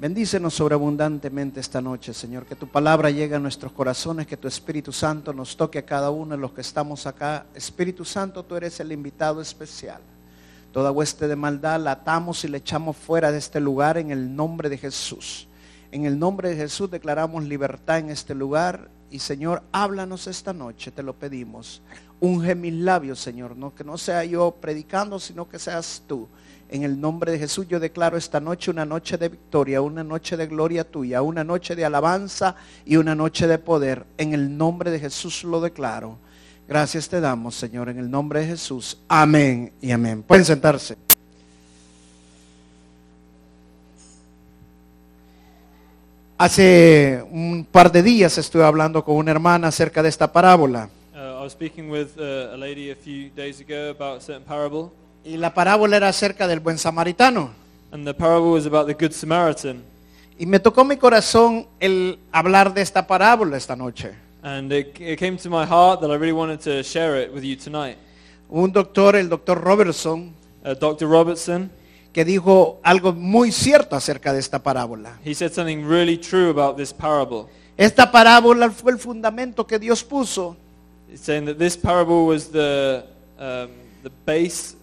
Bendícenos sobreabundantemente esta noche, Señor. Que tu palabra llegue a nuestros corazones, que tu Espíritu Santo nos toque a cada uno de los que estamos acá. Espíritu Santo, tú eres el invitado especial. Toda hueste de maldad la atamos y le echamos fuera de este lugar en el nombre de Jesús. En el nombre de Jesús declaramos libertad en este lugar. Y Señor, háblanos esta noche, te lo pedimos. Unge mis labios, Señor. No, que no sea yo predicando, sino que seas tú. En el nombre de Jesús yo declaro esta noche una noche de victoria, una noche de gloria tuya, una noche de alabanza y una noche de poder. En el nombre de Jesús lo declaro. Gracias te damos, Señor, en el nombre de Jesús. Amén y amén. Pueden sentarse. Hace un par de días estuve hablando con una hermana acerca de esta parábola. Uh, I was speaking with uh, a lady a few days ago about a certain parable, Y la parábola era acerca del buen samaritano. and the parable was about the Good Samaritan. Y me tocó mi corazón el hablar de esta parábola esta noche. And it, it came to my heart that I really wanted to share it with you tonight. Un doctor, el doctor Robertson, Uh, Dr. Robertson, que dijo algo muy cierto acerca de esta parábola. he said something really true about this parable. Esta parábola fue el fundamento que Dios puso He's saying that this parable was the, um, the base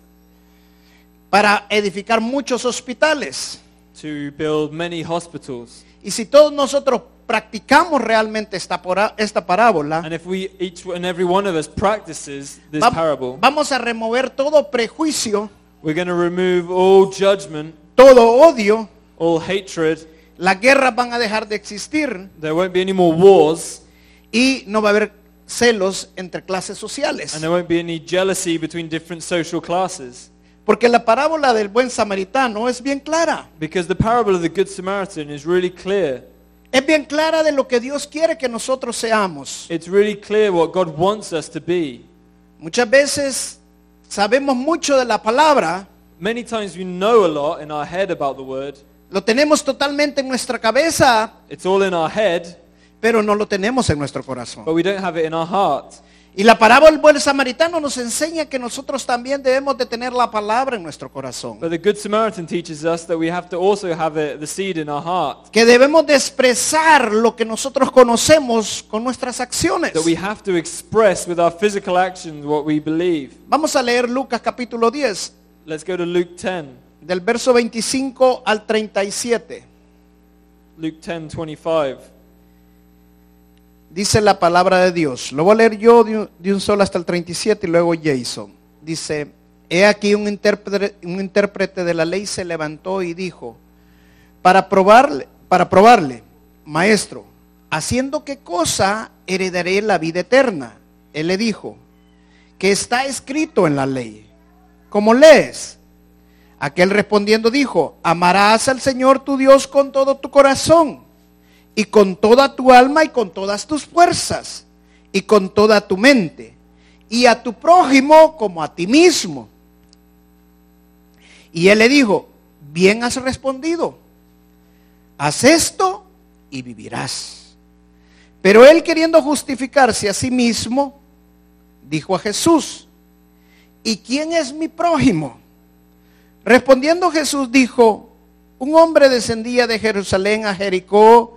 para edificar muchos hospitales. to build many hospitals. Y si todos nosotros practicamos realmente esta, pora- esta parábola, And if we, each and every one of us practices this va- parable, vamos a remover todo prejuicio, we're going to remove all judgment, todo odio, all hatred. las guerras van a dejar de existir There won't be any more wars. y no va a haber celos entre clases sociales. And there won't be any jealousy between different social classes. Porque la parábola del buen samaritano es bien clara. Because the parable of the Good Samaritan is really clear. Es bien clara de lo que Dios quiere que nosotros seamos. It's really clear what God wants us to be. Muchas veces sabemos mucho de la palabra, Many times we know a lot in our head about the word. lo tenemos totalmente en nuestra cabeza, It's all in our head, pero no lo tenemos en nuestro corazón. but we don't have it in our heart. Y la parábola del buen samaritano nos enseña que nosotros también debemos de tener la palabra en nuestro corazón. But the Good Samaritan teaches us that we have to also have it, the seed in our heart. Que debemos de expresar lo que nosotros conocemos con nuestras acciones. That we have to express with our physical actions what we believe. Vamos a leer Lucas capítulo 10, Let's go to Luke 10. del verso 25 al 37. Luke 10, 25. Dice la palabra de Dios. Lo voy a leer yo de un, solo hasta el 37 y luego Jason. Dice, he aquí un intérprete, un intérprete de la ley se levantó y dijo, para probarle, para probarle, maestro, haciendo qué cosa heredaré la vida eterna. Él le dijo, que está escrito en la ley. como lees? Aquel respondiendo dijo, amarás al Señor tu Dios con todo tu corazón y con toda tu alma y con todas tus fuerzas y con toda tu mente y a tu prójimo como a ti mismo. Y él le dijo, bien has respondido, haz esto y vivirás. Pero él queriendo justificarse a sí mismo, dijo a Jesús, ¿y quién es mi prójimo? Respondiendo Jesús dijo, un hombre descendía de Jerusalén a Jericó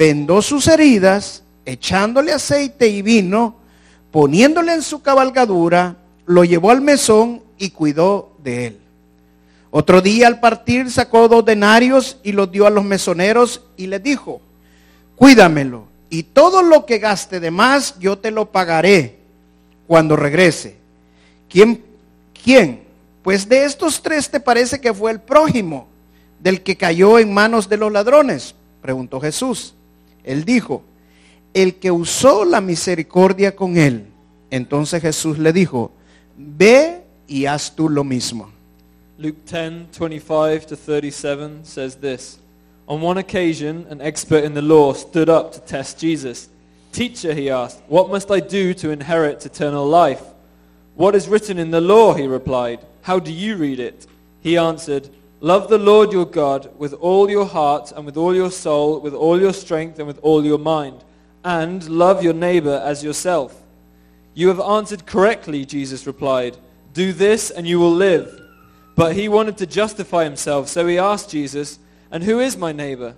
vendó sus heridas, echándole aceite y vino, poniéndole en su cabalgadura, lo llevó al mesón y cuidó de él. Otro día al partir sacó dos denarios y los dio a los mesoneros y les dijo, cuídamelo y todo lo que gaste de más yo te lo pagaré cuando regrese. ¿Quién, ¿Quién? Pues de estos tres te parece que fue el prójimo del que cayó en manos de los ladrones, preguntó Jesús. Él dijo, el que usó la misericordia con él. Entonces Jesús le dijo, ve y haz tú lo mismo. Luke 10, 25 to 37 says this. On one occasion, an expert in the law stood up to test Jesus. Teacher, he asked, what must I do to inherit eternal life? What is written in the law, he replied. How do you read it? He answered, Love the Lord your God with all your heart and with all your soul, with all your strength and with all your mind. And love your neighbor as yourself. You have answered correctly, Jesus replied. Do this and you will live. But he wanted to justify himself, so he asked Jesus, And who is my neighbor?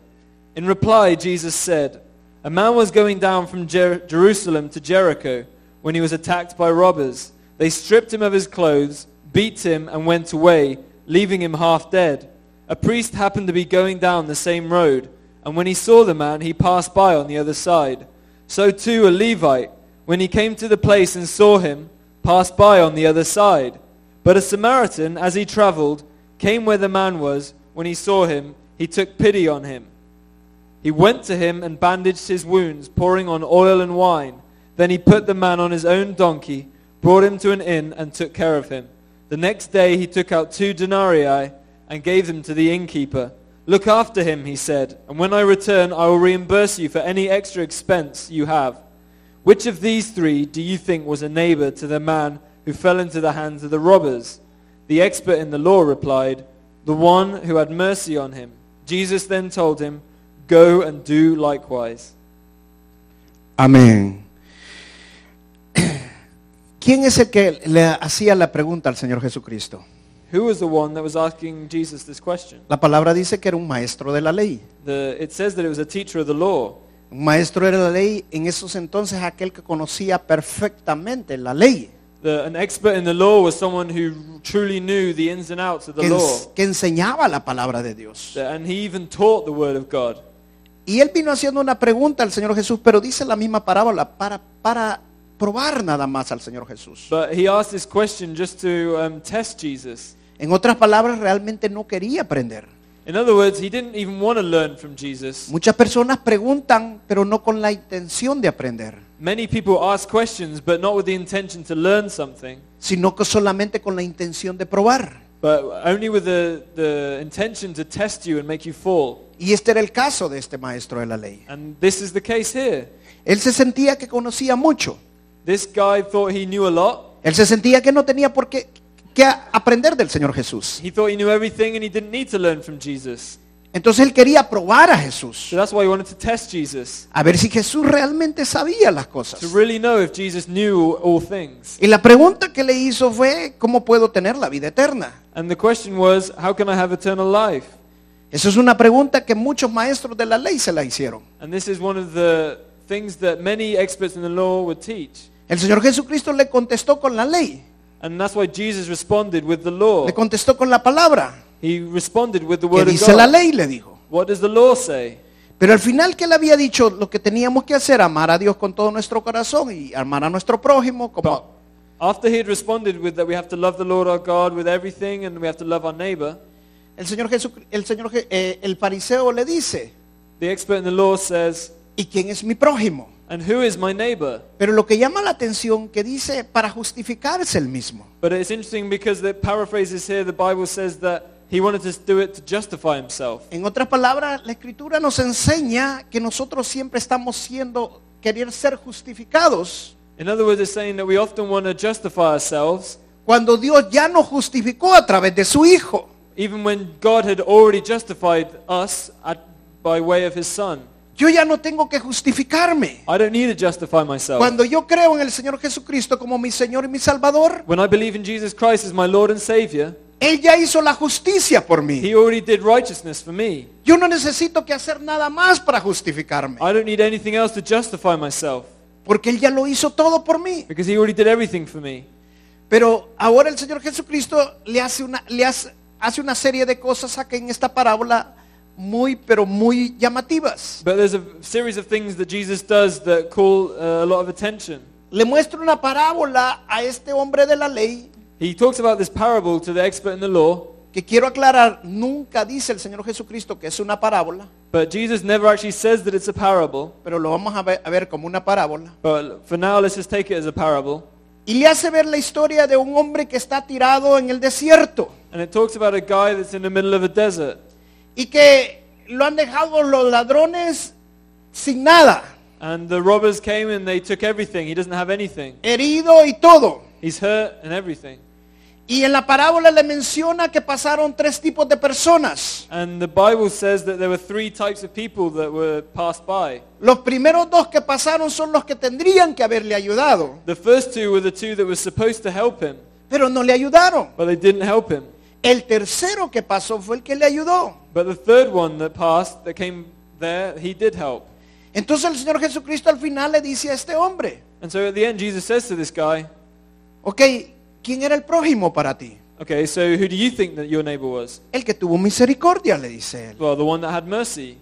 In reply, Jesus said, A man was going down from Jer- Jerusalem to Jericho when he was attacked by robbers. They stripped him of his clothes, beat him, and went away, leaving him half dead. A priest happened to be going down the same road, and when he saw the man, he passed by on the other side. So too a Levite, when he came to the place and saw him, passed by on the other side. But a Samaritan, as he traveled, came where the man was. When he saw him, he took pity on him. He went to him and bandaged his wounds, pouring on oil and wine. Then he put the man on his own donkey, brought him to an inn, and took care of him. The next day he took out two denarii and gave them to the innkeeper. Look after him, he said, and when I return I will reimburse you for any extra expense you have. Which of these three do you think was a neighbor to the man who fell into the hands of the robbers? The expert in the law replied, The one who had mercy on him. Jesus then told him, Go and do likewise. Amén. ¿Quién es el que le hacía la pregunta al Señor Jesucristo? Who was the one that was asking Jesus this question? La palabra dice que era un maestro de la ley. The, it says that it was a teacher of the law. Un maestro de la ley en esos entonces aquel que conocía perfectamente la ley, The, an expert in the law was someone who truly knew the ins and outs of the que, law. ens- que enseñaba la palabra de Dios. And he even taught the word of God. Y él vino haciendo una pregunta al Señor Jesús, pero dice la misma parábola para, para probar nada más al Señor Jesús. But he asked this question just to um, test Jesus. En otras palabras, realmente no quería aprender. In other words, he didn't even want to learn from Jesus. Muchas personas preguntan, pero no con la intención de aprender, Many people ask questions, but not with the intention to learn something, sino que solamente con la intención de probar. but only with the, the intention to test you and make you fall. Y este era el caso de este maestro de la ley. And this is the case here. Él se sentía que conocía mucho. This guy thought he knew a lot. Él se sentía que no tenía por qué que aprender del Señor Jesús. He thought he knew everything and he didn't need to learn from Jesus. Entonces él quería probar a Jesús, So that's why he wanted to test Jesus. a ver si Jesús realmente sabía las cosas. To really know if Jesus knew all things. Y la pregunta que le hizo fue, ¿cómo puedo tener la vida eterna? And the question was, how can I have eternal life? Esa es una pregunta que muchos maestros de la ley se la hicieron. And this is one of the things that many experts in the law would teach. El Señor Jesucristo le contestó con la ley, And that's why Jesus responded with the law. le contestó con la palabra. He responded with the ¿Qué word of dice la ley? Le dijo. What does the law say? Pero al final que él había dicho lo que teníamos que hacer, amar a Dios con todo nuestro corazón y amar a nuestro prójimo But como... after he had responded with that we have to love the Lord our God with everything and we have to love our neighbor, El Señor Jesús, el Señor, eh, el fariseo le dice, the expert in the law says, ¿y quién es mi prójimo? And who is my neighbor? Pero lo que llama la atención que dice para justificarse el mismo. But it's interesting because the paraphrases here, the Bible says that he wanted to do it to justify himself. En otras palabras, la escritura nos enseña que nosotros siempre estamos siendo, querer ser justificados In other words, it's saying that we often want to justify ourselves cuando Dios ya nos justificó a través de su Hijo. even when God had already justified us at, by way of his son. Yo ya no tengo que justificarme. I don't need to justify myself. Cuando yo creo en el Señor Jesucristo como mi Señor y mi Salvador, When I believe in Jesus Christ as my Lord and Savior, Él ya hizo la justicia por mí. he already did righteousness for me. Yo no necesito que hacer nada más para justificarme, I don't need anything else to justify myself porque Él ya lo hizo todo por mí. because he already did everything for me. Pero ahora el Señor Jesucristo le hace una, le hace, hace una serie de cosas acá en esta parábola muy, pero muy llamativas. But there's a series of things that Jesus does that call uh, a lot of attention. Le muestra una parábola a este hombre de la ley He talks about this parable to the expert in the law, que quiero aclarar, nunca dice el Señor Jesucristo que es una parábola, but Jesus never actually says that it's a parable. pero lo vamos a ver, a ver como una parábola. But for now, let's just take it as a parable. Y le hace ver la historia de un hombre que está tirado en el desierto And it talks about a guy that's in the middle of a desert. Y que lo han dejado los ladrones sin nada, And the robbers came and they took everything. He doesn't have anything. herido y todo. He's hurt and everything. Y en la parábola le menciona que pasaron tres tipos de personas. And the Bible says that there were three types of people that were passed by. Los primeros dos que pasaron son los que tendrían que haberle ayudado, The first two were the two that were supposed to help him, pero no le ayudaron. but they didn't help him. El tercero que pasó fue el que le ayudó. But the third one that passed, that came there, he did help. Entonces el Señor Jesucristo al final le dice a este hombre, And so at the end, Jesus says to this guy, ok, ¿quién era el prójimo para ti? Okay, so who do you think that your neighbor was? El que tuvo misericordia, le dice él. Well, the one that had mercy.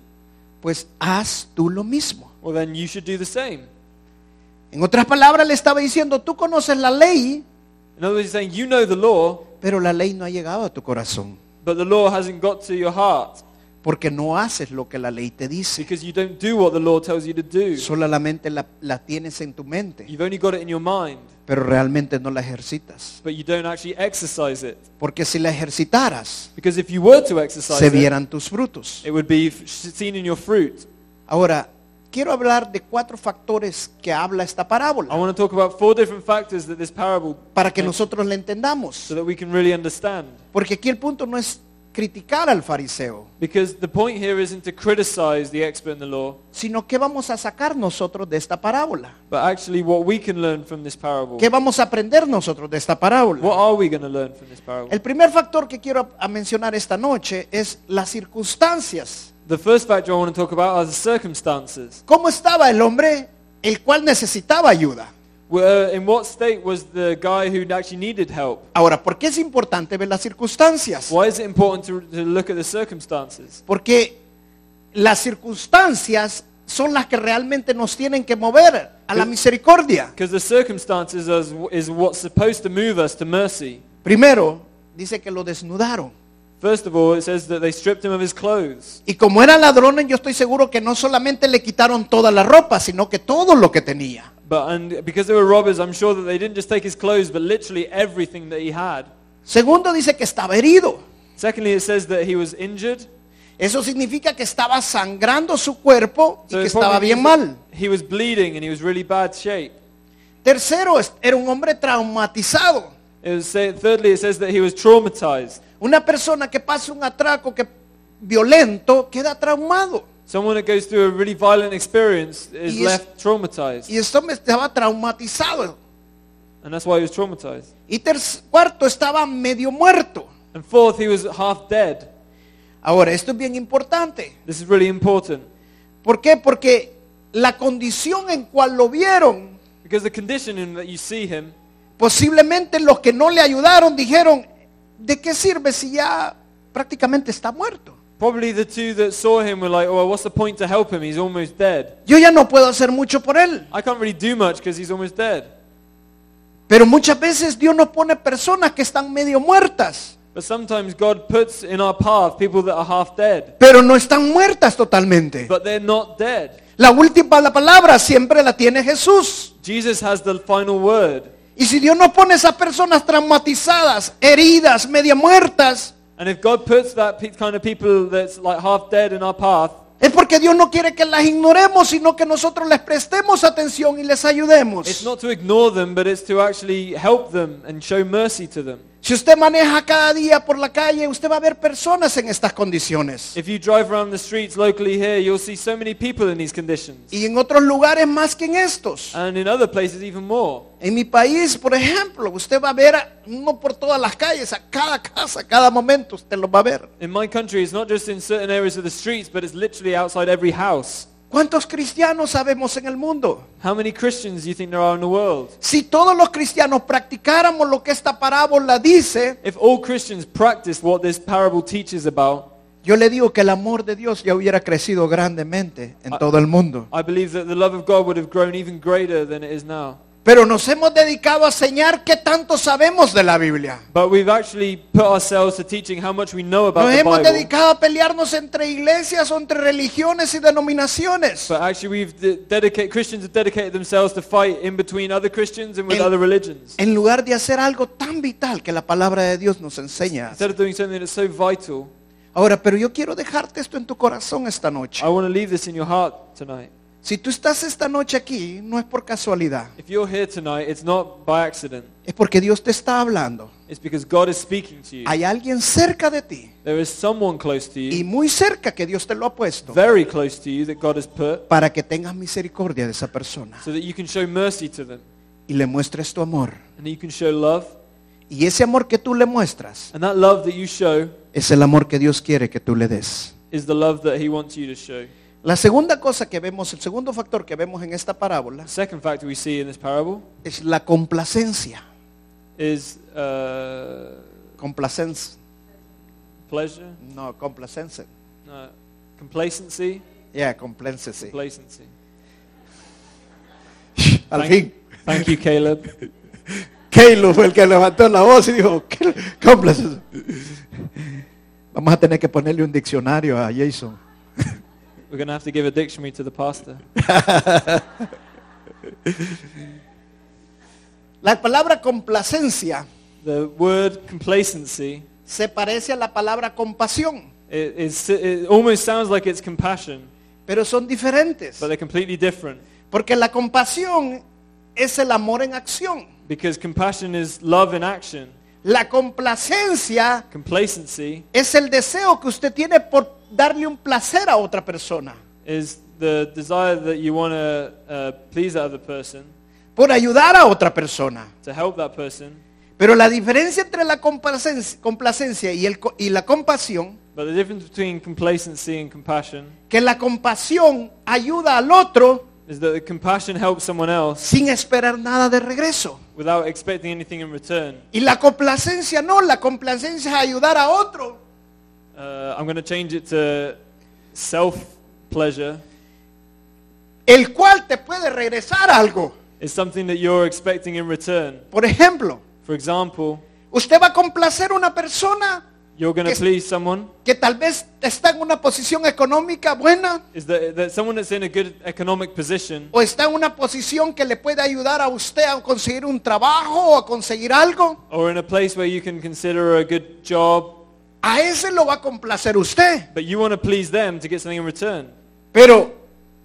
Pues haz tú lo mismo. Well, then you should do the same. En otras palabras le estaba diciendo, tú conoces la ley, In other words, he's saying, you know the law, pero la ley no ha llegado a tu corazón, but the law hasn't got to your heart porque no haces lo que la ley te dice. because you don't do what the law tells you to do. Solamente la, la tienes en tu mente, You've only got it in your mind, pero realmente no la ejercitas. but you don't actually exercise it. Porque si la ejercitaras, Because if you were to exercise se it, vieran tus frutos. it would be seen in your fruit. Ahora, quiero hablar de cuatro factores que habla esta I parábola want to talk about four different factors that this parable, para que nosotros la entendamos. so that we can really understand. Porque aquí el punto no es criticar al fariseo, Because the point here isn't to criticize the expert in the law, sino qué vamos a sacar nosotros de esta parábola. but actually what we can learn from this parable. ¿Qué vamos a aprender nosotros de esta parábola? What are we going to learn from this parable? El primer factor que quiero a mencionar esta noche es las circunstancias. The first factor I want to talk about are the circumstances. ¿Cómo estaba el hombre el cual necesitaba ayuda? Where, in what state was the guy who actually needed help? Ahora, ¿por qué es importante ver las circunstancias? Why is it important to, to look at the circumstances? Porque las circunstancias son las que realmente nos tienen que mover a la misericordia. Because the circumstances is, is what's supposed to move us to mercy. Primero, dice que lo desnudaron. First of all, it says that they stripped him of his clothes. Y como eran ladrones, yo estoy seguro que no solamente le quitaron toda la ropa, sino que todo lo que tenía. But and because they were robbers, I'm sure that they didn't just take his clothes, but literally everything that he had. Segundo, dice que estaba herido. Secondly, it says that he was injured. Eso significa que estaba sangrando su cuerpo y So que estaba bien mal. He was bleeding and he was really bad shape. Tercero, era un hombre traumatizado. It was say, thirdly, it says that he was traumatized. Una persona que pasa un atraco que violento queda traumado. Someone that goes through a really violent experience is Y es- left traumatized. Y esto me estaba traumatizado. And that's why he was traumatized. Y ter- cuarto, estaba medio muerto. And fourth, he was half dead. Ahora, esto es bien importante. This is really important. ¿Por qué? Porque la condición en cual lo vieron, Because the condition in that you see him, posiblemente los que no le ayudaron dijeron, ¿de qué sirve si ya prácticamente está muerto? probably the two that saw him were like, oh, well, what's the point to help him? He's almost dead. Yo ya no puedo hacer mucho por él. I can't really do much because he's almost dead. Pero muchas veces Dios nos pone personas que están medio muertas, But sometimes God puts in our path people that are half dead, pero no están muertas totalmente. but they're not dead. La última la palabra siempre la tiene Jesús. Jesus has the final word. Y si Dios nos pone esas personas traumatizadas, heridas, media muertas, And if God puts that pe- kind of people that's like half dead in our path, es porque Dios no quiere que las ignoremos, sino que nosotros les prestemos atención y les ayudemos. it's not to ignore them, but it's to actually help them and show mercy to them. Si usted maneja cada día por la calle, usted va a ver personas en estas condiciones. If you drive around the streets locally here, you'll see so many people in these conditions. Y en otros lugares más que en estos. And in other places even more. En mi país, por ejemplo, usted va a ver, a- no por todas las calles, a cada casa, a cada momento usted lo va a ver. In my country, it's not just in certain areas of the streets, but it's literally outside every house. ¿Cuántos cristianos sabemos en el mundo? How many Christians do you think there are in the world? Si todos los cristianos practicáramos lo que esta parábola dice, If all Christians practiced what this parable teaches about, yo le digo que el amor de Dios ya hubiera crecido grandemente en todo el mundo. I believe that the love of God would have grown even greater than it is now. Pero nos hemos dedicado a enseñar qué tanto sabemos de la Biblia. But we've actually put ourselves to teaching how much we know about Nos the hemos Bible. dedicado a pelearnos entre iglesias o entre religiones y denominaciones. But actually, we've de- dedicated Christians have dedicated themselves to fight in between other Christians and with El- other religions. En lugar de hacer algo tan vital que la palabra de Dios nos enseña. Instead of doing something that's so vital, Ahora, pero yo quiero dejarte esto en tu corazón esta noche. I want to leave this in your heart tonight. Si tú estás esta noche aquí, no es por casualidad. If you're here tonight, it's not by accident. Es porque Dios te está hablando. It's because God is speaking to you. Hay alguien cerca de ti There is someone close to y you, muy cerca que Dios te lo ha puesto very close to you, that God has put, para que tengas misericordia de esa persona so that you can show mercy to them y le muestres tu amor. and you can show love. Y ese amor que tú le muestras And that love that you show es el amor que Dios quiere que tú le des. is the love that He wants you to show. La segunda cosa que vemos, el segundo factor que vemos en esta parábola second factor we see in this parable es la complacencia. is uh, Complacencia. pleasure, No, complacencia. uh, complacency, Yeah, complacency. complacency. Al Thank- fin. Thank you, Caleb. Caleb fue el que levantó la voz y dijo, "¿Qué- complacencia?" Vamos a tener que ponerle un diccionario a Jason. We're going to have to give a dictionary to the pastor. La palabra complacencia The word complacency, se parece a la palabra compasión, it, it almost sounds like it's compassion, pero son diferentes. but they're completely different. Porque la compasión es el amor en acción. Because compassion is love in action. La complacencia Complacency es el deseo que usted tiene por darle un placer a otra persona, is the desire that you want to uh, please that other person, por ayudar a otra persona. to help that person. Pero la diferencia entre la complacencia, complacencia y, el co- y la compasión, But the difference between complacency and compassion que la compasión ayuda al otro is that the compassion helps someone else sin esperar nada de regreso. without expecting anything in return. Y la complacencia no, la complacencia es ayudar a otro Uh, I'm going to change it to self-pleasure. el cual te puede regresar algo. It's something that you're expecting in return. Por ejemplo, For example, usted va a complacer a una persona you're going to Que- please someone. que tal vez está en una posición económica buena Is that, that someone that's in a good economic position o está en una posición que le puede ayudar a usted a conseguir un trabajo o a conseguir algo. or in a place where you can consider a good job, A ese lo va a complacer usted. but you want to please them to get something in return. Pero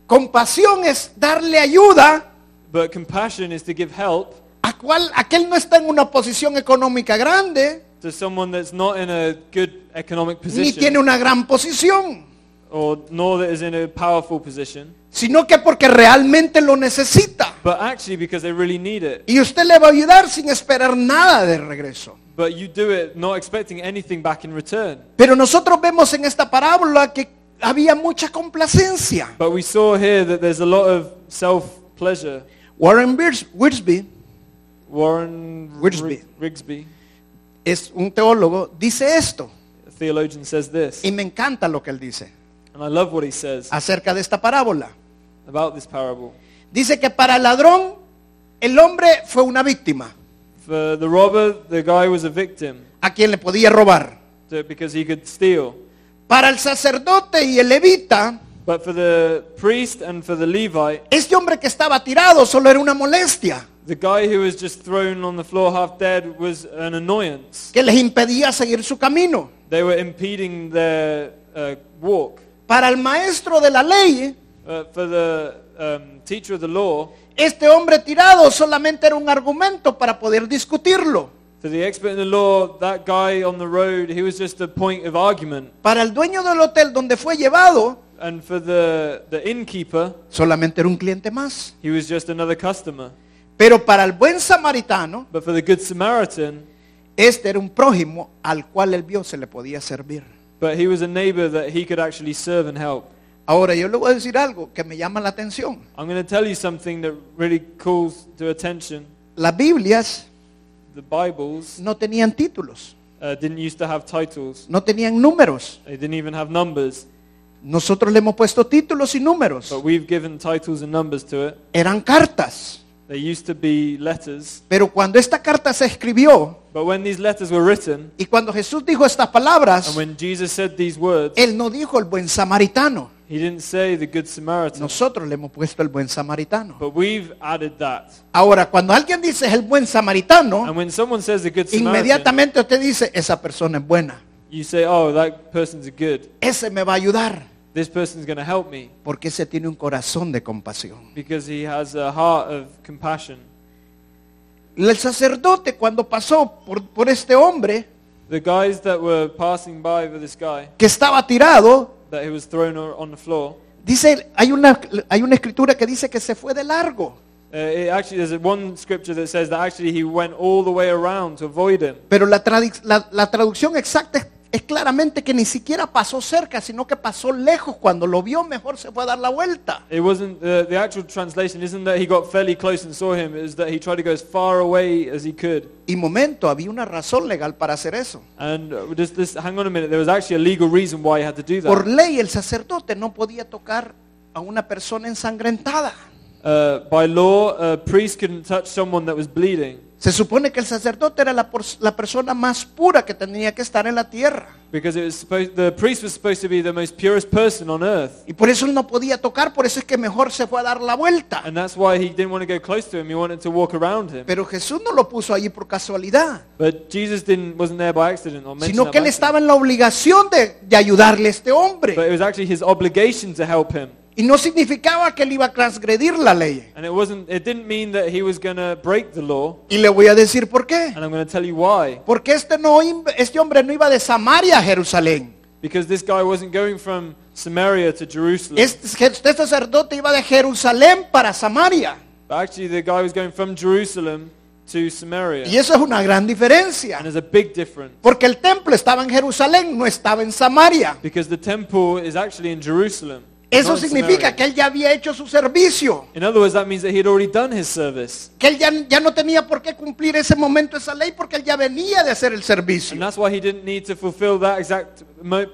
compasión es darle ayuda But compassion is to give help a cual aquel no está en una posición económica grande to someone that's not in a good economic ni tiene position una gran posición, or nor that is in a powerful position, sino que porque realmente lo necesita. but actually because they really need it. Y usted le va a ayudar sin esperar nada de regreso. But you do it not expecting anything back in return. Pero nosotros vemos en esta parábola que había mucha complacencia. But we saw here that there's a lot of self-pleasure. Warren Wiersbe Warren. Rig- Rigsby, es un teólogo, dice esto, a theologian, says this, y me encanta lo que él dice and I love what he says acerca de esta parábola. about this parable. Dice que para el ladrón el hombre fue una víctima For the robber, the guy was a victim a quien le podía robar. to- because he could steal. Para el sacerdote y el levita, But for the priest and for the Levite, este hombre que estaba tirado solo era una molestia the guy who was just thrown on the floor half dead was an annoyance. que les impedía seguir su camino. They were impeding their uh, walk. Para el maestro de la ley, Uh, for the um, teacher of the law, este hombre tirado solamente era un argumento para poder discutirlo. for the expert in the law, that guy on the road, he was just a point of argument. Para el dueño del hotel donde fue llevado, And for the, the innkeeper, solamente era un cliente más. he was just another customer. Pero para el buen samaritano, But for the good Samaritan, este era un prójimo al cual él vio se le podía servir. but he was a neighbor that he could actually serve and help. Ahora yo le voy a decir algo que me llama la atención. I'm going to tell you something that really calls to attention. Las Biblias The Bibles no tenían títulos, uh, didn't used to have titles. no tenían números. They didn't even have numbers. Nosotros le hemos puesto títulos y números. But we've given titles and numbers to it. Eran cartas. They used to be letters, Pero cuando esta carta se escribió but when these letters were written, y cuando Jesús dijo estas palabras, and when Jesus said these words, Él no dijo el buen samaritano. He didn't say the Good Samaritan. Nosotros le hemos puesto el buen samaritano. But we've added that. Ahora, cuando alguien dice el buen samaritano, And when someone says the Good Samaritan, inmediatamente usted dice, esa persona es buena. you say, oh, that person's good. Ese me va a ayudar. This person's going to help me Porque ese tiene un corazón de compasión. because he has a heart of compassion. El sacerdote cuando pasó por, por este hombre The guys that were passing by this guy, que estaba tirado, that he was thrown on the floor, dice, hay una, hay una escritura que dice que se fue de largo. uh, it actually, there's one scripture that says that actually he went all the way around to avoid him. Pero la, la- la traducción exacta es, es claramente que ni siquiera pasó cerca, sino que pasó lejos. Cuando lo vio, mejor se fue a dar la vuelta. It wasn't, uh, the actual translation isn't that he got fairly close and saw him, was that he tried to go as far away as he could. Y momento, había una razón legal para hacer eso. And uh, just, this, hang on a minute, there was actually a legal reason why he had to do that. Por ley, el sacerdote no podía tocar a una persona ensangrentada. Uh, by law, a priest couldn't touch someone that was bleeding Se supone que el sacerdote era la, persona más pura que tenía que estar en la tierra. because it was supposed, the priest was supposed to be the most purest person on earth. Y por eso él no podía tocar, por eso es que mejor se fue a dar la vuelta. And that's why he didn't want to go close to him. He wanted to walk around him. Pero Jesús no lo puso allí por casualidad, But Jesus didn't, wasn't there by accident or mentioned sino que él estaba en la obligación de, de ayudarle a este But hombre. Y no significaba que él iba a transgredir la ley. And it wasn't, it didn't mean that he was going to break the law. Y le voy a decir por qué. And I'm going to tell you why. Porque este, no, este hombre no iba de Samaria a Jerusalén. Because this guy wasn't going from Samaria to Jerusalem. Este, este sacerdote iba de Jerusalén para Samaria. But actually the guy was going from Jerusalem to Samaria. Y eso es una gran diferencia. And there's a big difference. Porque el templo estaba en Jerusalén, no estaba en Samaria. Because the temple is actually in Jerusalem. Eso significa que él ya había hecho su servicio. In other words, that means that he had already done his service. Que él ya, ya no tenía por qué cumplir ese momento esa ley porque él ya venía de hacer el And servicio. that's why he didn't need to fulfill that exact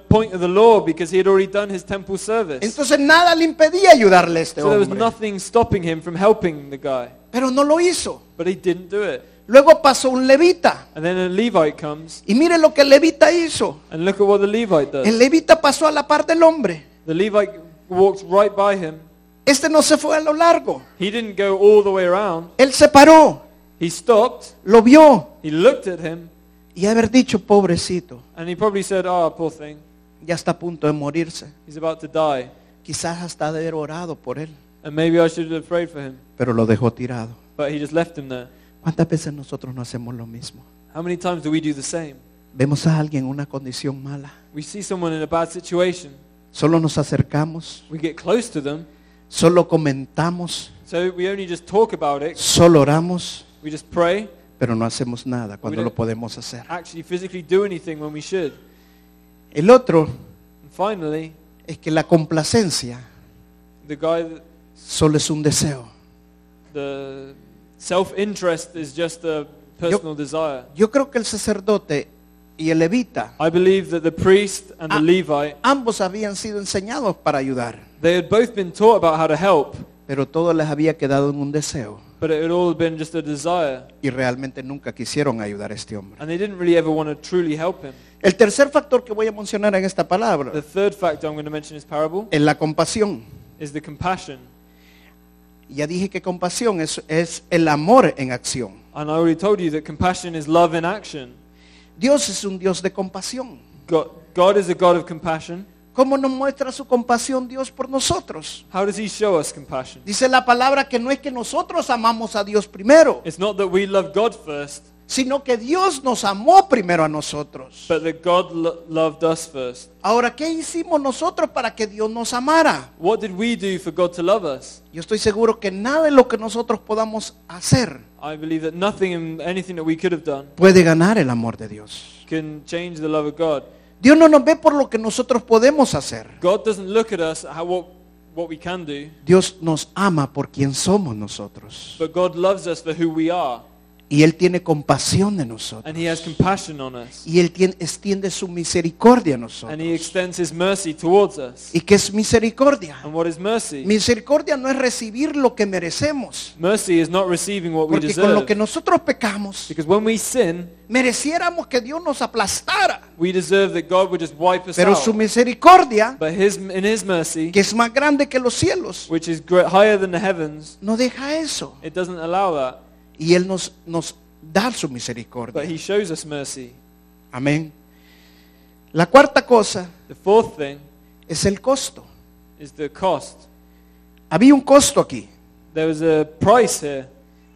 point of the law because he had already done his temple service. Entonces nada le impedía ayudarle a este So there was hombre. nothing stopping him from helping the guy. Pero no lo hizo. But he didn't do it. Luego pasó un levita. And then a Levite comes, Y mire lo que el levita hizo. and look at what the Levite does. El levita pasó a la par del hombre. The Levite walked right by him. Este no se fue a lo largo. He didn't go all the way around. Él se paró, He stopped, lo vio he looked at him, y haber dicho, pobrecito, and he probably said, oh, poor thing. ya está a punto de morirse. He's about to die. Quizás hasta haber orado por él, And maybe I should have prayed for him. pero lo dejó tirado. But he just left him there. ¿Cuántas veces nosotros no hacemos lo mismo? How many times do we do the same? Vemos a alguien en una condición mala, We see someone in a bad situation. Solo nos acercamos, We get close to them. solo comentamos, So we only just talk about it. solo oramos, We just pray. pero no hacemos nada cuando lo podemos hacer. Actually physically do anything when we should. El otro And finally, es que la complacencia the guy, that, solo es un deseo. the self-interest is just a personal desire. Yo creo que el sacerdote y el levita, I believe that the priest and the Ah. Levite, ambos habían sido enseñados para ayudar, they had both been taught about how to help, pero todo les había quedado en un deseo but it had all been just a desire. y realmente nunca quisieron ayudar a este hombre. And they didn't really ever want to truly help him. El tercer factor que voy a mencionar en esta palabra The third factor I'm going to mention in this parable es la compasión. is the compassion. Ya dije que compasión es, es el amor en acción. And I already told you that compassion is love in action. Dios es un Dios de compasión. God, God is a God of compassion. ¿Cómo nos muestra su compasión Dios por nosotros? How does he show us compassion? Dice la palabra que no es que nosotros amamos a Dios primero, It's not that we love God first, sino que Dios nos amó primero a nosotros. but that God lo- loved us first. Ahora, ¿qué hicimos nosotros para que Dios nos amara? What did we do for God to love us? Yo estoy seguro que nada de lo que nosotros podamos hacer I believe that nothing and anything that we could have done puede ganar el amor de Dios. can change the love of God. Dios no nos ve por lo que nosotros podemos hacer. God doesn't look at us how what, what we can do, Dios nos ama por quien somos nosotros. but God loves us for who we are. Y Él tiene compasión de nosotros. and He has compassion on us. Y Él tiene- extiende su misericordia a nosotros. And He extends His mercy towards us. ¿Y qué es misericordia? Misericordia no es recibir lo que merecemos. Mercy is not receiving what we Porque con lo que nosotros pecamos, Because when we sin, mereciéramos que Dios nos aplastara. we deserve that God would just wipe us Pero su misericordia, But his, in His mercy, que es más grande que los cielos, which is higher than the heavens, no deja eso. it doesn't allow that. Y Él nos, nos da su But misericordia. He shows us mercy. Amén. La cuarta cosa The fourth thing es el costo. is the cost. Había un costo aquí. There was a price here.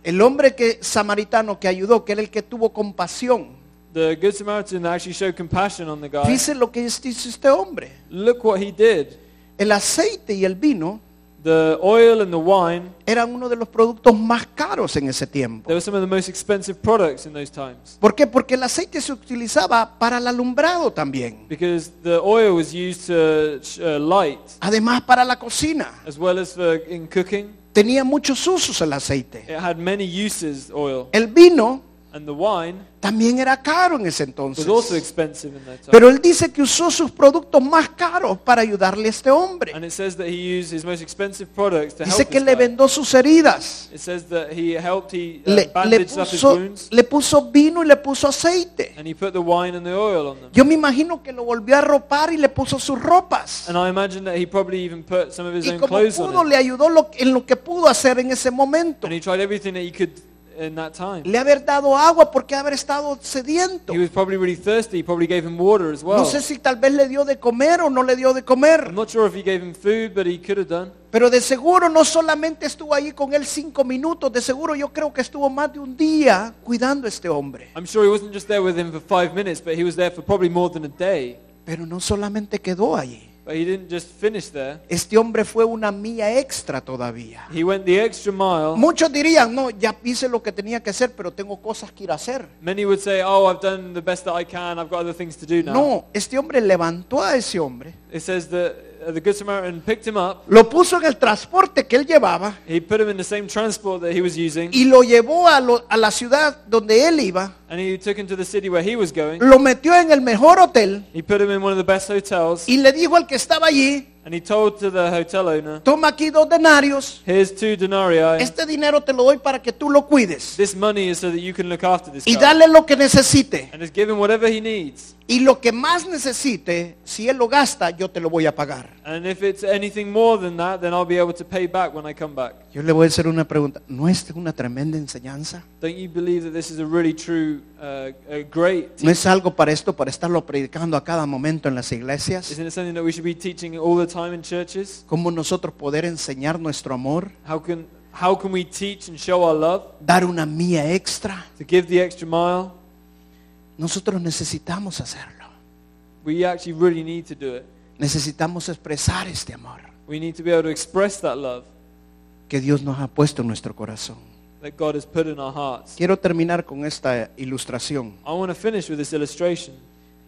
El hombre que samaritano que ayudó, que era el que tuvo compasión. The Good Samaritan actually showed compassion on the guy. Dice lo que hizo este hombre. Look what he did. El aceite y el vino The oil and the wine, eran uno de los productos más caros en ese tiempo. they were some of the most expensive products in those times. ¿Por qué? Porque el aceite se utilizaba para el alumbrado también. Because the oil was used to uh, light Además para la cocina. as well as for in cooking. Tenía muchos usos el aceite. It had many uses, oil. El vino And the wine también era caro en ese was entonces. also expensive in that time. Pero él dice que usó sus productos más caros para ayudarle a este hombre. And it says that he used his most expensive products to Dice help que le vendó sus heridas. It says that he helped, he uh, Le, le bandaged up his puso, wounds. le puso vino y le puso aceite. And he put the wine and the oil on them. Yo me imagino que lo volvió a ropar y le puso sus ropas. And I imagine that he probably even put some of his Y own como clothes pudo, on le ayudó lo- en lo que pudo hacer en ese momento. And he tried everything that he could in that time. Le haber dado agua porque haber estado sediento. He was probably really thirsty. He probably gave him water as well. No sé si tal vez le dio de comer o no le dio de I'm comer. not sure if he gave him food, but he could have done. Pero de seguro no solamente estuvo allí con él cinco minutos, de seguro yo creo que estuvo más de un día cuidando a este hombre. I'm sure he wasn't just there with him for five minutes, but he was there for probably more than a day. Pero no solamente quedó allí. But he didn't just finish there. Este hombre fue una milla extra todavía. He went the extra mile. Muchos dirían, no, ya hice lo que tenía que hacer, pero tengo cosas que ir a hacer. Many would say, "Oh, I've done the best that I can. I've got other things to do now." No, este hombre levantó a ese hombre, It says that the Good Samaritan picked him up. lo puso en el transporte que él llevaba He put him in the same transport that he was using, y lo llevó a, lo- a la ciudad donde él iba, and he took him to the city where he was going. lo metió en el mejor hotel He put him in one of the best hotels, y le dijo al que estaba allí, and he told to the hotel owner, toma aquí dos denarios, "Here's two denarii. este dinero te lo doy para que tú lo cuides This money is so that you can look after this y guy, dale lo que necesite. and just give him whatever he needs. Y lo que más necesite, si él lo gasta, yo te lo voy a pagar. And if it's anything more than that, then I'll be able to pay back when I come back." Yo le voy a hacer una pregunta. ¿No es una tremenda enseñanza? Don't you believe that this is a really true, uh, a great? ¿No es algo para esto, para estarlo predicando a cada momento en las iglesias? Isn't it something that we should be teaching all the time in churches? ¿Cómo nosotros poder enseñar nuestro amor? How can how can we teach and show our love Dar una mía extra. to give the extra mile? Nosotros necesitamos hacerlo. We actually really need to do it. Necesitamos expresar este amor We need to be able to express that love que Dios nos ha puesto en nuestro corazón. that God has put in our hearts. Quiero terminar con esta ilustración. I want to finish with this illustration.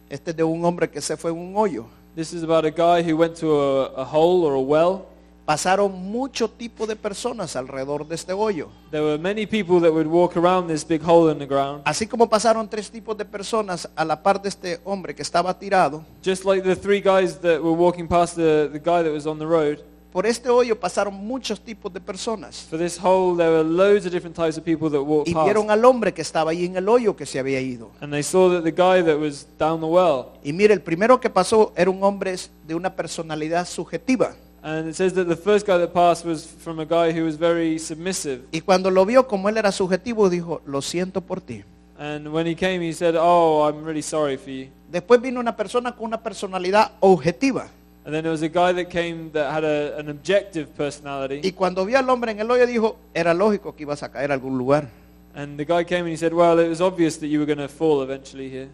Este es de un hombre que se fue en un hoyo. This is about a guy who went to a, a hole or a well. Pasaron mucho tipo de personas alrededor de este hoyo. There were many people that would walk around this big hole in the ground. Así como pasaron tres tipos de personas a la par de este hombre que estaba tirado, Just like the three guys that were walking past the, the guy that was on the road. por este hoyo pasaron muchos tipos de personas. For this hole, there were loads of different types of people that walked Y past. vieron al hombre que estaba ahí en el hoyo que se había ido. And they saw that the guy that was down the well. Y mire, el primero que pasó era un hombre de una personalidad subjetiva. And it says that the first guy that passed was from a guy who was very submissive. Y cuando lo vio como él era subjetivo, dijo, lo siento por ti. And when he came, he said, Oh, I'm really sorry for you. Después vino una persona con una personalidad objetiva. And then there was a guy that came that had a, an objective personality. Y cuando vio al hombre en el hoyo, dijo, era lógico que ibas a caer a algún lugar. And the guy came and he said, Well, it was obvious that you were going to fall eventually here.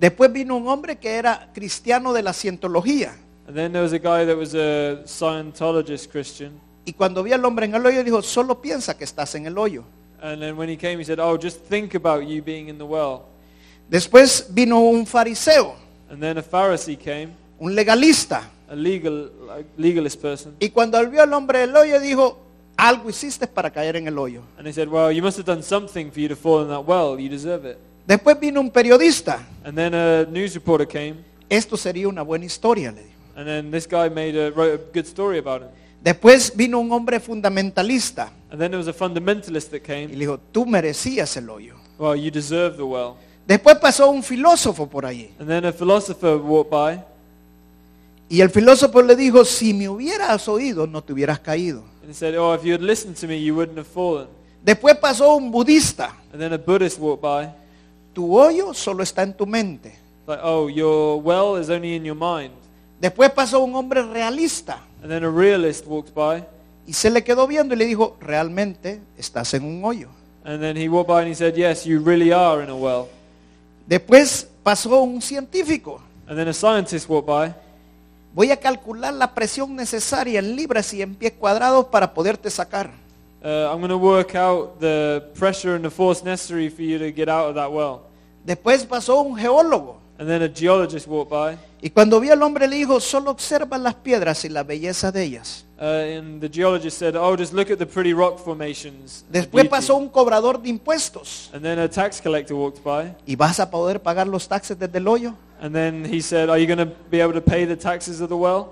Después vino un hombre que era cristiano de la cientología. And then there was a guy that was a Scientologist Christian. Y cuando vio al hombre en el hoyo, dijo, solo piensa que estás en el hoyo. And then when he came, he said, Oh, just think about you being in the well. Después vino un fariseo, And then a Pharisee came, un legalista. a legal, like, legalist person. Y cuando vio al hombre del hoyo, dijo, Algo hiciste para caer en el hoyo. And they said, well, you must have done something for you to fall in that well. You deserve it. Después vino un periodista. And then a news reporter came, Esto sería una buena historia, le dijo. And then this guy made a, wrote a good story about him. Después vino un hombre fundamentalista And then there was a fundamentalist that y came, le dijo, tú merecías el hoyo. well, you deserve the well. Después pasó un filósofo por allí. And then a philosopher walked by, Y el filósofo le dijo, si me hubieras oído, no te hubieras caído. and he said, oh, if you had listened to me, you wouldn't have fallen. Después pasó un budista. And then a Buddhist walked by, Tu hoyo solo está en tu mente. like, oh, your well is only in your mind. Después pasó un hombre realista. And then a realist walked by, Y se le quedó viendo y le dijo, realmente estás en un hoyo. and then he walked by and he said, yes, you really are in a well. Después pasó un científico. And then a scientist walked by, Voy a calcular la presión necesaria en libras y en pies cuadrados para poderte sacar. uh, I'm going to work out the pressure and the force necessary for you to get out of that well. Después pasó un geólogo. And then a geologist walked by, Y cuando vio al hombre le dijo, solo observa las piedras y la belleza de ellas. uh, and the geologist said, oh, just look at the pretty rock formations. the Después beauty." pasó un cobrador de impuestos. And then a tax collector walked by, ¿Y vas a poder pagar los taxes desde el hoyo? and then he said, are you going to be able to pay the taxes of the well?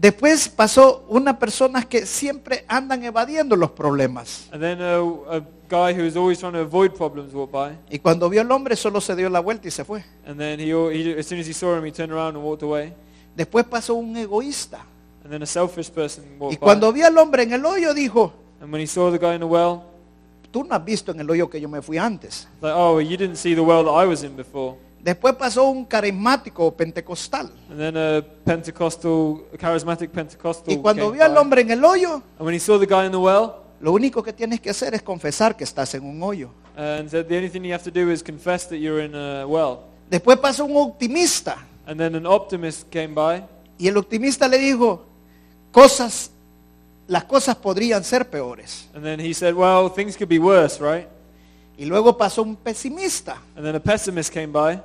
Después pasó una persona que siempre andan evadiendo los problemas. And then a, a guy who was always trying to avoid problems walked by, Y cuando vio al hombre solo se dio la vuelta y se fue. and then he, he as soon as he saw him, he turned around and walked away. Después pasó un egoísta. And then a selfish person walked Y cuando by, vio al hombre en el hoyo dijo, and when he saw the guy in the well, tú no has visto en el hoyo que yo me fui antes. like, oh, you didn't see the well that I was in before. Después pasó un carismático pentecostal. And then a Pentecostal, a charismatic Pentecostal. Y cuando came vio al by. hombre en el hoyo, And when he saw the guy in the well, lo único que tienes que hacer es confesar que estás en un hoyo. and the only thing you have to do is confess that you're in a well. Después pasó un optimista. And then an optimist came by, Y el optimista le dijo, cosas, las cosas podrían ser peores. and then he said, well, things could be worse, right? Y luego pasó un pesimista And then a pessimist came by,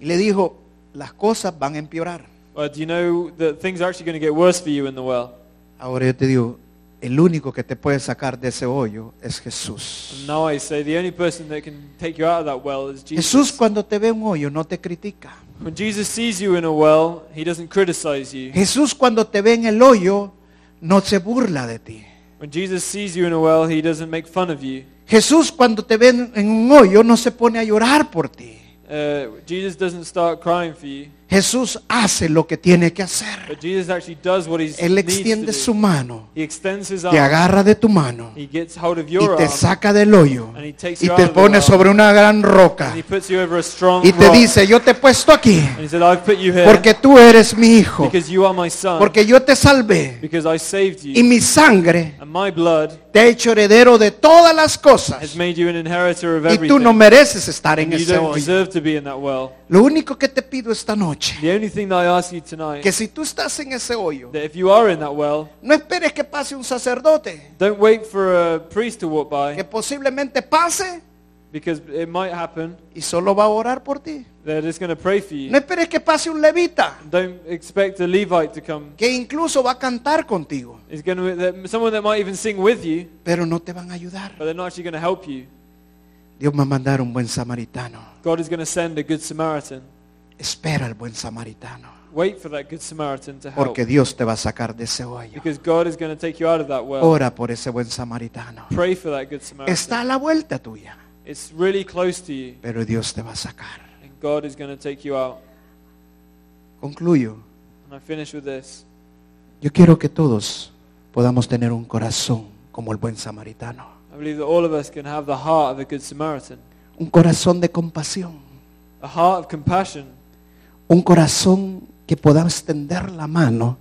y le dijo, las cosas van a empeorar. but you know that things are actually going to get worse for you in the well. Ahora yo te digo, el único que te puede sacar de ese hoyo es Jesús. And now I say the only person that can take you out of that well is Jesus. Jesús cuando te ve un hoyo no te critica. When Jesus sees you in a well, he doesn't criticize you. Jesús cuando te ve en el hoyo no se burla de ti. When Jesus sees you in a well, he doesn't make fun of you. Jesús cuando te ve en en un hoyo no se pone a llorar por ti. Uh, Jesus doesn't start crying for you, Jesús hace lo que tiene que hacer. Él extiende su mano, te agarra de tu mano y te saca del hoyo y te pone sobre una gran roca y te dice, yo te he puesto aquí porque tú eres mi hijo, porque yo te salvé y mi sangre te ha hecho heredero de todas las cosas y tú no mereces estar en ese hoyo. Lo único que te pido esta noche, The only thing that I ask you tonight, que si tú estás en ese hoyo, that if you are in that well, no esperes que pase un sacerdote, don't wait for a priest to walk que by, posiblemente pase because it might happen. y solo va a orar por ti. They're just going to pray for you. No esperes que pase un levita, Don't expect a Levite to come. que incluso va a cantar contigo, It's going to that, someone that might even sing with you, pero no te van a ayudar. but they're not actually going to help you. Dios va a mandar un buen samaritano. God is going to send a good Samaritan. Espera al buen samaritano, Wait for that good Samaritan to help, porque Dios te va a sacar de ese hoyo. because God is going to take you out of that well. Ora por ese buen samaritano. Pray for that good Samaritan. Está a la vuelta tuya, It's really close to you, pero Dios te va a sacar. and God is going to take you out. Concluyo. And I finish with this. Yo quiero que todos podamos tener un corazón como el buen samaritano. I believe that all of us can have the heart of a good Samaritan, Un corazón de compasión. a heart of compassion, Un corazón que pueda extender la mano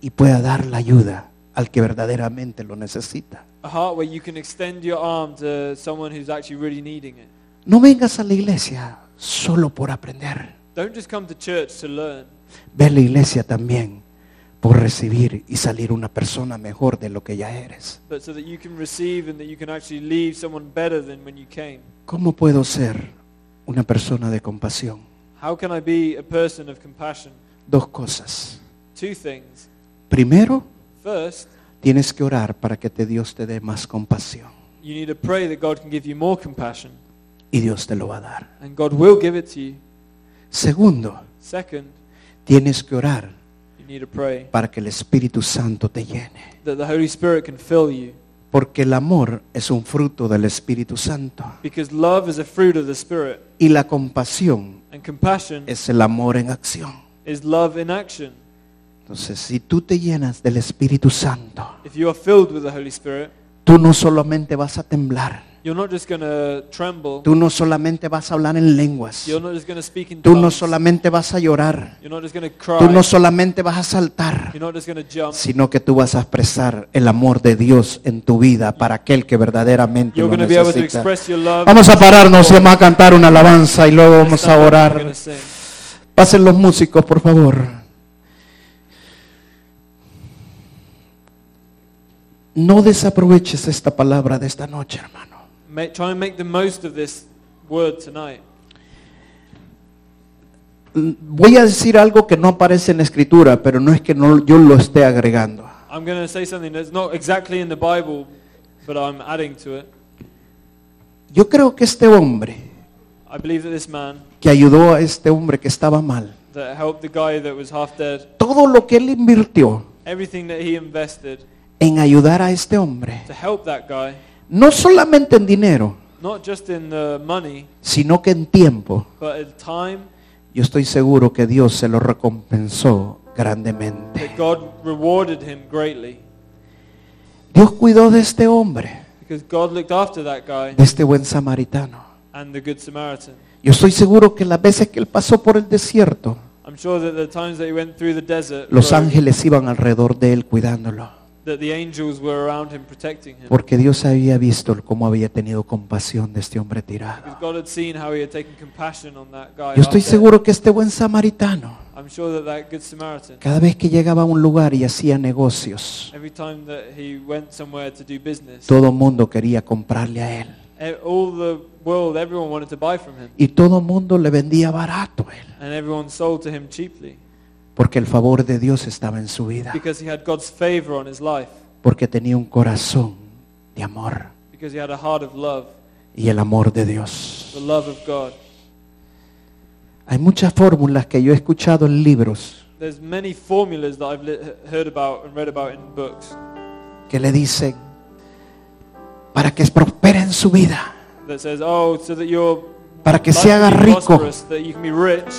y pueda dar la ayuda al que verdaderamente lo necesita. a heart where you can extend your arm to someone who's actually really needing it. No vengas a la iglesia solo por aprender. Don't just come to church to learn. Ve a la iglesia también por recibir y salir una persona mejor de lo que ya eres. but so that you can receive and that you can actually leave someone better than when you came. ¿Cómo puedo ser una persona de compasión? How can I be a person of compassion? Dos cosas. Two things. Primero, First, Tienes que orar para que te Dios te dé más compasión. You need to pray that God can give you more compassion, Y Dios te lo va a dar. and God will give it to you. Segundo, Second, tienes que orar you need to pray para que el Espíritu Santo te llene. that the Holy Spirit can fill you. Porque el amor es un fruto del Espíritu Santo. Because love is a fruit of the Spirit, Y la compasión and compassion es el amor en acción. is love in action. Entonces, si tú te llenas del Espíritu Santo, If you are filled with the Holy Spirit, tú no solamente vas a temblar, you're not just going to tremble. tú no solamente vas a hablar en lenguas, You're not just going to speak in tú no solamente vas a llorar, You're not just going to cry. tú no solamente vas a saltar, You're not just going to jump. sino que tú vas a expresar el amor de Dios en tu vida para aquel que verdaderamente You're lo be able to necesita. express your love. Vamos a pararnos y vamos a cantar una alabanza y luego vamos a orar. gonna. Pasen los músicos, por favor. No desaproveches esta palabra de esta noche, hermano. Ma- try and make the most of this word tonight. Mm, Voy a decir algo que no aparece en la escritura, pero no es que no, yo lo esté agregando. I'm going to say something that's not exactly in the Bible, but I'm adding to it. Yo creo que este hombre I believe that this man que ayudó a este hombre que estaba mal, that helped the guy that was half dead, todo lo que él invirtió everything that he invested en ayudar a este hombre, to help that guy, no solamente en dinero, not just in the money, sino que en tiempo, but in time, yo estoy seguro que Dios se lo recompensó grandemente. that God rewarded him greatly. Dios cuidó de este hombre, Because God looked after that guy de este buen samaritano. and the Good Samaritan. Yo estoy seguro que las veces que él pasó por el desierto, I'm sure that the times that he went through the desert, los ángeles iban alrededor de él cuidándolo. That the angels were around him protecting him. Porque Dios había visto cómo había tenido compasión de este hombre tirado. Because God had seen how he had taken compassion on that guy. Yo estoy seguro que este buen samaritano, I'm sure that that Good Samaritan, cada vez que llegaba a un lugar y hacía negocios, every time that he went somewhere to do business, todo el mundo quería comprarle a él. e- all the world, everyone wanted to buy from him. Y todo el mundo le vendía barato a él. Porque el favor de Dios estaba en su vida. Because he had God's favor on his life. Porque tenía un corazón de amor. Because he had a heart of love, Y el amor de Dios. the love of God. Hay muchas fórmulas que yo he escuchado en libros There's many formulas that I've heard about and read about in books que le dicen para que prospere en su vida, that says, oh, so that your para que se haga rico, prosperous, that you can be rich,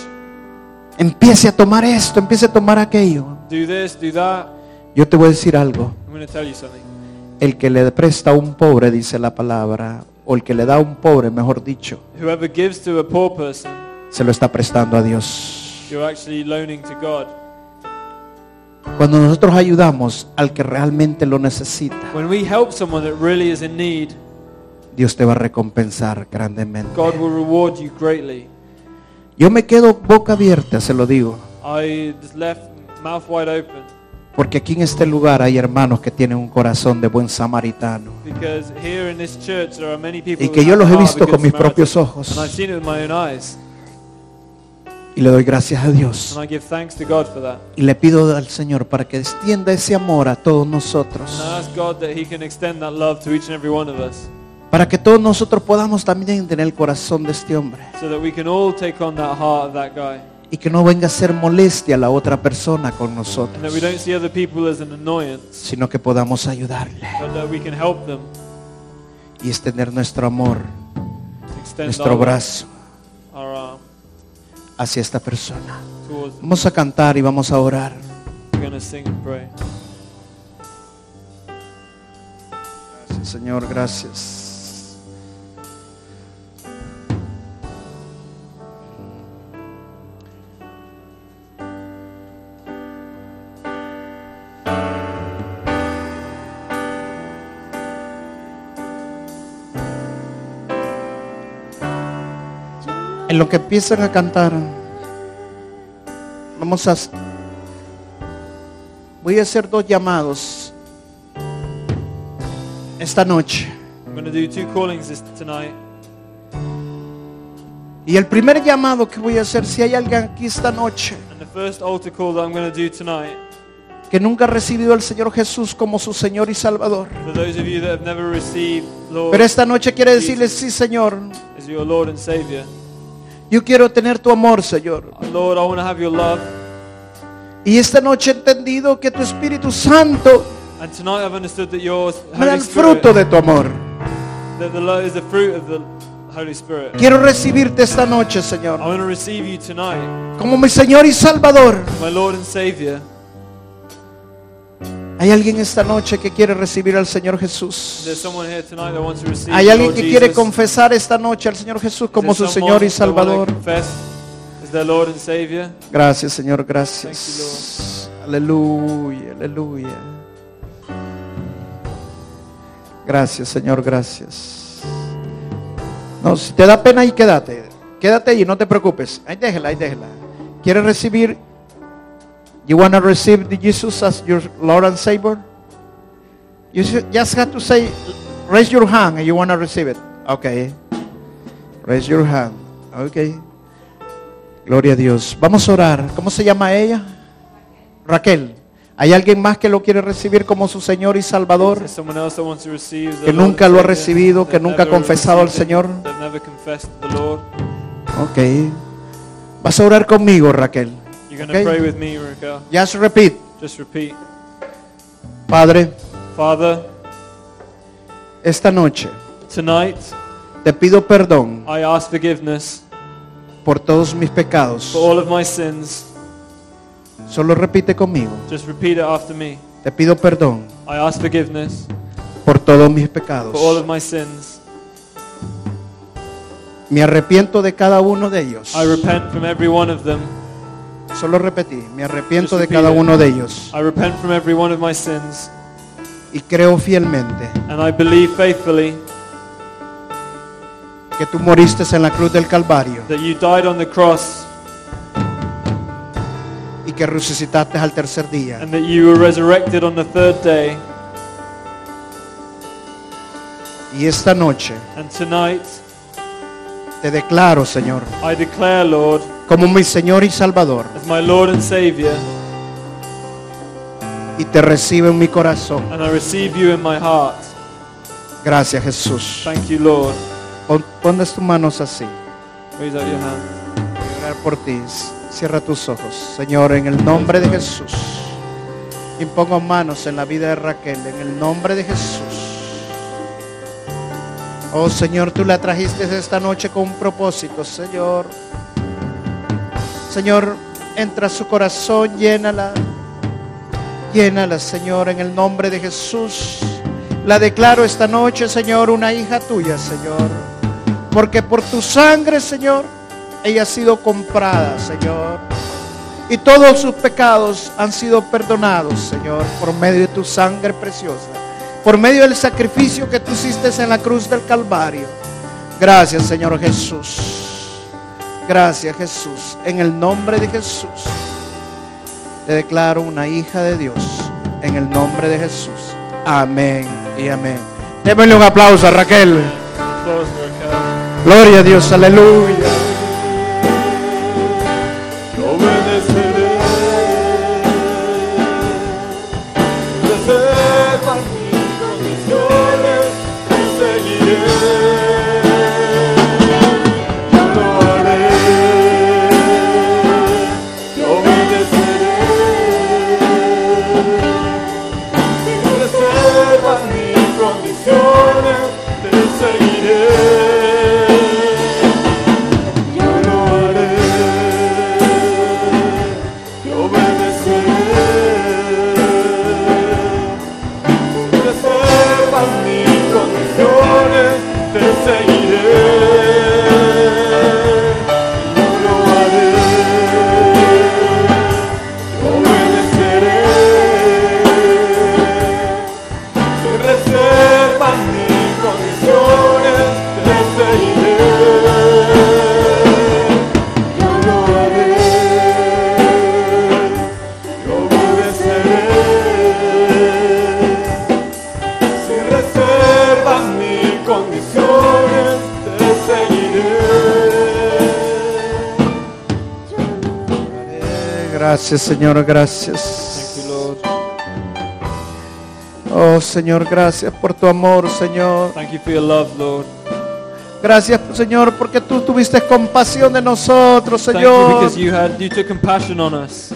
empiece a tomar esto, empiece a tomar aquello. do this, do that. Yo te voy a decir algo. I'm going to tell you something. El que le presta a un pobre, dice la palabra, o el que le da a un pobre, mejor dicho, Whoever gives to a poor person, se lo está prestando a Dios. you're actually loaning to God. Cuando nosotros ayudamos al que realmente lo necesita, When we help someone that really is in need, Dios te va a recompensar grandemente. God will reward you greatly. Yo me quedo boca abierta, se lo digo, I just left mouth wide open porque aquí en este lugar hay hermanos que tienen un corazón de buen samaritano. because here in this church there are many people Y que yo los he visto con mis Samaritan. propios ojos. And I've seen it with my own eyes. Y le doy gracias a Dios. And I give thanks to God for that. Y le pido al Señor para que extienda ese amor a todos nosotros. Para que todos nosotros podamos también tener el corazón de este hombre. so that we can all take on that heart of that guy. Y que no venga a ser molestia a la otra persona con And that we nosotros. don't see other people as an annoyance, Sino que podamos ayudarle but that we can help them y extender nuestro amor, extend nuestro brazo our arm hacia esta persona. towards. Vamos a cantar y vamos a orar. We're going to sing and pray. Gracias, Señor, gracias. En lo que empiezan a cantar, vamos a... Voy a hacer dos llamados esta noche. I'm going to do two callings this tonight. Y el primer llamado que voy a hacer, si hay alguien aquí esta noche And the first altar call that I'm going to do tonight que nunca ha recibido al Señor Jesús como su Señor y Salvador. For those of you that have never received Lord Pero esta noche quiere decirles, sí Señor, as your Lord and Savior, yo quiero tener tu amor, Señor. Lord, I want to have your love. Y esta noche he entendido que tu Espíritu Santo And tonight I've understood that your me da Holy el fruto de tu amor. that the love is the fruit of the Holy Spirit. Quiero recibirte esta noche, I Señor, want to receive you tonight, como mi Señor y Salvador. my Lord and Savior. Hay alguien esta noche que quiere recibir al Señor Jesús. Hay alguien que quiere confesar esta noche al Señor Jesús como su Señor y Salvador. Gracias, Señor, gracias. Aleluya, aleluya. Gracias, Señor, gracias. No, si te da pena ahí, quédate. Quédate ahí, no te preocupes. Ahí déjela, ahí déjela. ¿Quieres recibir? You want to receive Jesus as your Lord and Savior? You just have to say, raise your hand and you want to receive it. Okay. Raise your hand. Okay. Gloria a Dios. Vamos a orar. ¿Cómo se llama ella? Raquel. ¿Hay alguien más que lo quiere recibir como su Señor y Salvador? Que nunca lo ha recibido, que nunca ha confesado al Señor. Ok. Vas a orar conmigo, Raquel. You're going to pray with me, Raquel. Just repeat. Just repeat. Padre, Father, esta noche tonight te pido perdón I ask forgiveness por todos mis pecados. for all of my sins. Solo repite conmigo. Just repeat it after me. Te pido perdón I ask forgiveness por todos mis pecados. for all of my sins. Me arrepiento de cada uno de ellos. I repent from every one of them. Solo repetí. Me arrepiento de cada uno de ellos. I repent from every one of my sins. Y creo fielmente And I believe faithfully que tú moriste en la cruz del Calvario that you died on the cross y que resucitaste al tercer día. and that you were resurrected on the third day. Y esta noche And tonight, te declaro, Señor, I declare, Lord, como mi Señor y Salvador. as my Lord and Savior, Y te recibo en mi corazón. and I receive you in my heart. Gracias, Jesús. Thank you, Lord. Pon, pones tus manos así. Raise out your hand. Voy a orar por ti. Cierra tus ojos. Señor, en el nombre de Jesús. Impongo manos en la vida de Raquel. En el nombre de Jesús. Oh Señor, tú la trajiste esta noche con un propósito, Señor. Señor, entra a su corazón, llénala. Llénala, Señor, en el nombre de Jesús. La declaro esta noche, Señor, una hija tuya, Señor. Porque por tu sangre, Señor, ella ha sido comprada, Señor. Y todos sus pecados han sido perdonados, Señor, por medio de tu sangre preciosa. Por medio del sacrificio que tú hiciste en la cruz del Calvario. Gracias, Señor Jesús. Gracias, Jesús. En el nombre de Jesús. Te declaro una hija de Dios. En el nombre de Jesús. Amén y amén. Démosle un aplauso a Raquel. Gloria a Dios, aleluya. Gracias, Señor, gracias. Oh Señor, gracias por tu amor, Señor. Thank you for your love, Lord. Gracias, Señor, porque tú tuviste compasión de nosotros, Thank you Señor. because you had you took compassion on us.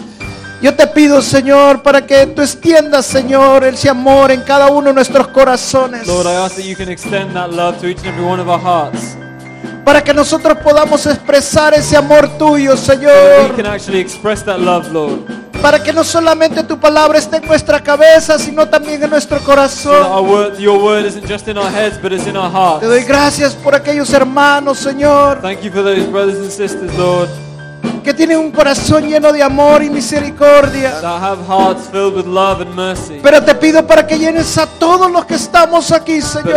Yo te pido, Señor, para que tú extiendas, Señor, ese amor en cada uno de nuestros corazones. Lord, I ask that you can extend that love to each and every one of our hearts. Para que nosotros podamos expresar ese amor tuyo, Señor. Para que no solamente tu palabra esté en nuestra cabeza, sino también en nuestro corazón. Te doy gracias por aquellos hermanos, Señor, Thank you for those brothers and sisters, Lord, que tienen un corazón lleno de amor y misericordia. Pero te pido para que llenes a todos los que estamos aquí, Señor.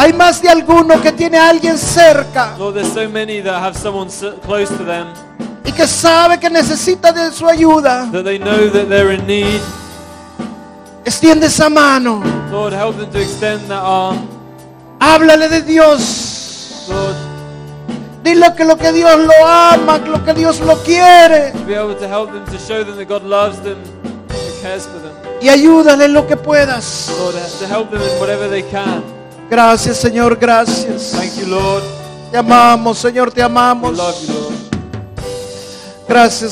Hay más de alguno que tiene a alguien cerca Lord, there's so many that have someone so close to them y que sabe que necesita de su ayuda. that they know that they're in need. Extiende esa mano. Lord, help them to extend that arm. Háblale de Dios. Lord, Dile que lo que Dios lo ama, que lo que Dios lo quiere. to be able to help them, to show them that God loves them, and cares for them. Y ayúdale en lo que puedas. Lord, to help them in whatever they can. Gracias, Señor, gracias. Thank you, Lord. Te amamos, Señor, te We amamos. love you, Lord. Gracias.